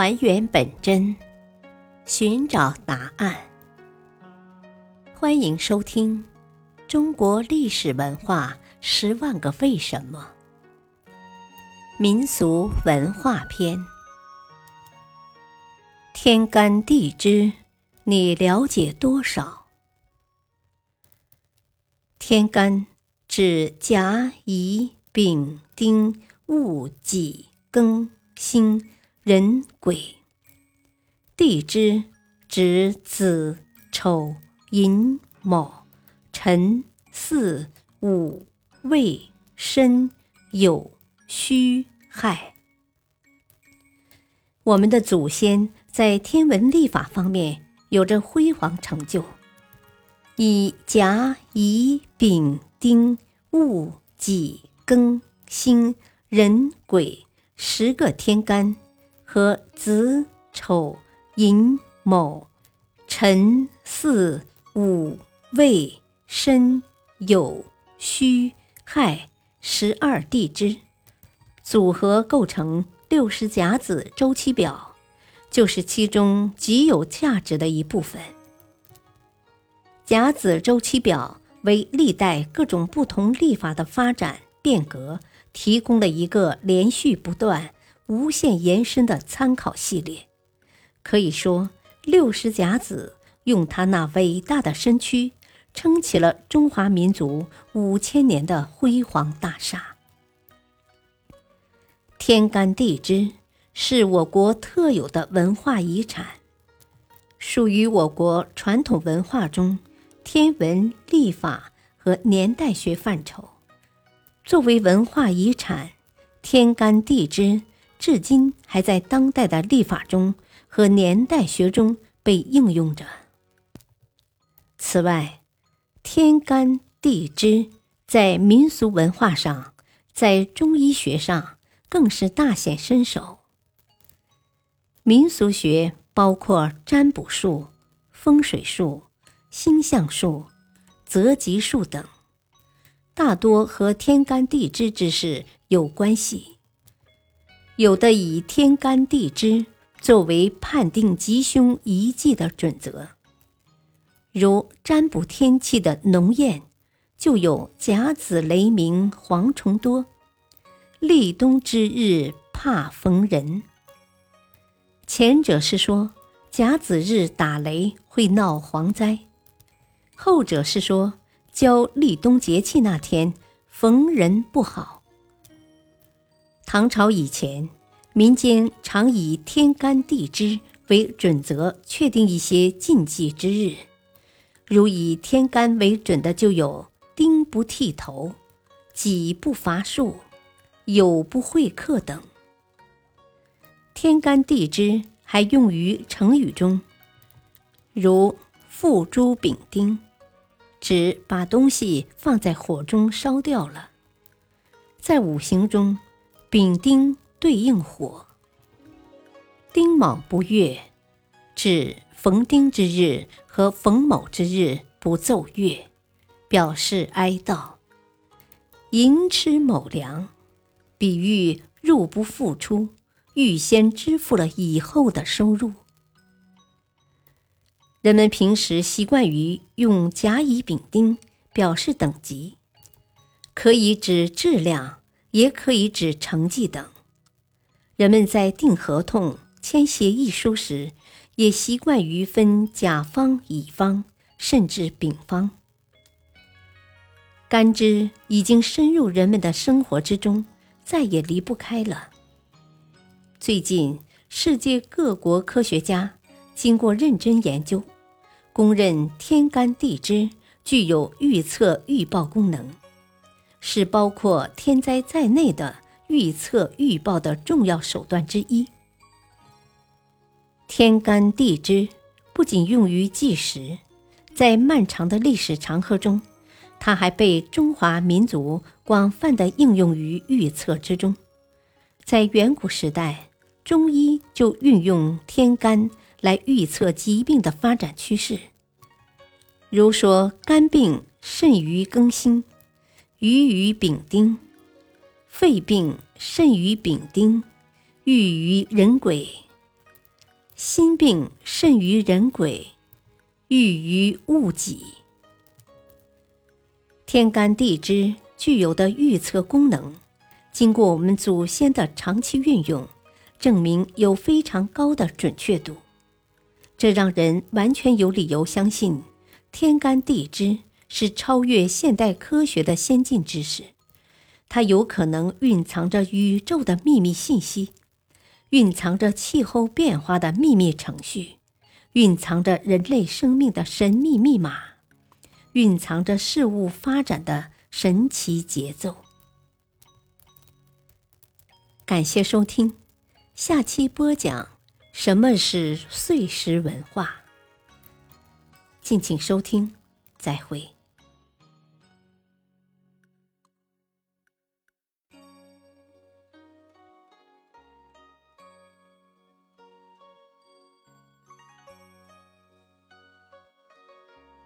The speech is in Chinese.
还原本真，寻找答案。欢迎收听《中国历史文化十万个为什么》民俗文化篇。天干地支，你了解多少？天干指甲、乙、丙、丁、戊、己、庚、辛。壬癸，地支指子丑寅卯辰巳午未申酉戌亥。我们的祖先在天文历法方面有着辉煌成就，以甲乙丙丁戊己庚辛壬癸十个天干。和子丑寅卯辰巳午未申酉戌亥十二地支组合构成六十甲子周期表，就是其中极有价值的一部分。甲子周期表为历代各种不同历法的发展变革提供了一个连续不断。无限延伸的参考系列，可以说六十甲子用他那伟大的身躯撑起了中华民族五千年的辉煌大厦。天干地支是我国特有的文化遗产，属于我国传统文化中天文历法和年代学范畴。作为文化遗产，天干地支。至今还在当代的历法中和年代学中被应用着。此外，天干地支在民俗文化上，在中医学上更是大显身手。民俗学包括占卜术、风水术、星象术、择吉术等，大多和天干地支之事有关系。有的以天干地支作为判定吉凶宜忌的准则，如占卜天气的农谚，就有“甲子雷鸣蝗虫多，立冬之日怕逢人”。前者是说甲子日打雷会闹蝗灾，后者是说交立冬节气那天逢人不好。唐朝以前，民间常以天干地支为准则确定一些禁忌之日，如以天干为准的就有丁不剃头、己不伐树、酉不会客等。天干地支还用于成语中，如付诸丙丁，指把东西放在火中烧掉了。在五行中。丙丁对应火，丁卯不月，指逢丁之日和逢卯之日不奏乐，表示哀悼。寅吃卯粮，比喻入不敷出，预先支付了以后的收入。人们平时习惯于用甲乙丙丁表示等级，可以指质量。也可以指成绩等。人们在订合同、签协议书时，也习惯于分甲方、乙方，甚至丙方。干支已经深入人们的生活之中，再也离不开了。最近，世界各国科学家经过认真研究，公认天干地支具有预测预报功能。是包括天灾在内的预测预报的重要手段之一。天干地支不仅用于计时，在漫长的历史长河中，它还被中华民族广泛的应用于预测之中。在远古时代，中医就运用天干来预测疾病的发展趋势，如说肝病甚于更新。鱼于丙丁，肺病甚于丙丁，郁于壬癸，心病甚于人鬼，欲于物己。天干地支具有的预测功能，经过我们祖先的长期运用，证明有非常高的准确度。这让人完全有理由相信，天干地支是超越现代科学的先进知识。它有可能蕴藏着宇宙的秘密信息。蕴藏着气候变化的秘密程序，蕴藏着人类生命的神秘密码，蕴藏着事物发展的神奇节奏。感谢收听，下期播讲什么是碎石文化。敬请收听，再会。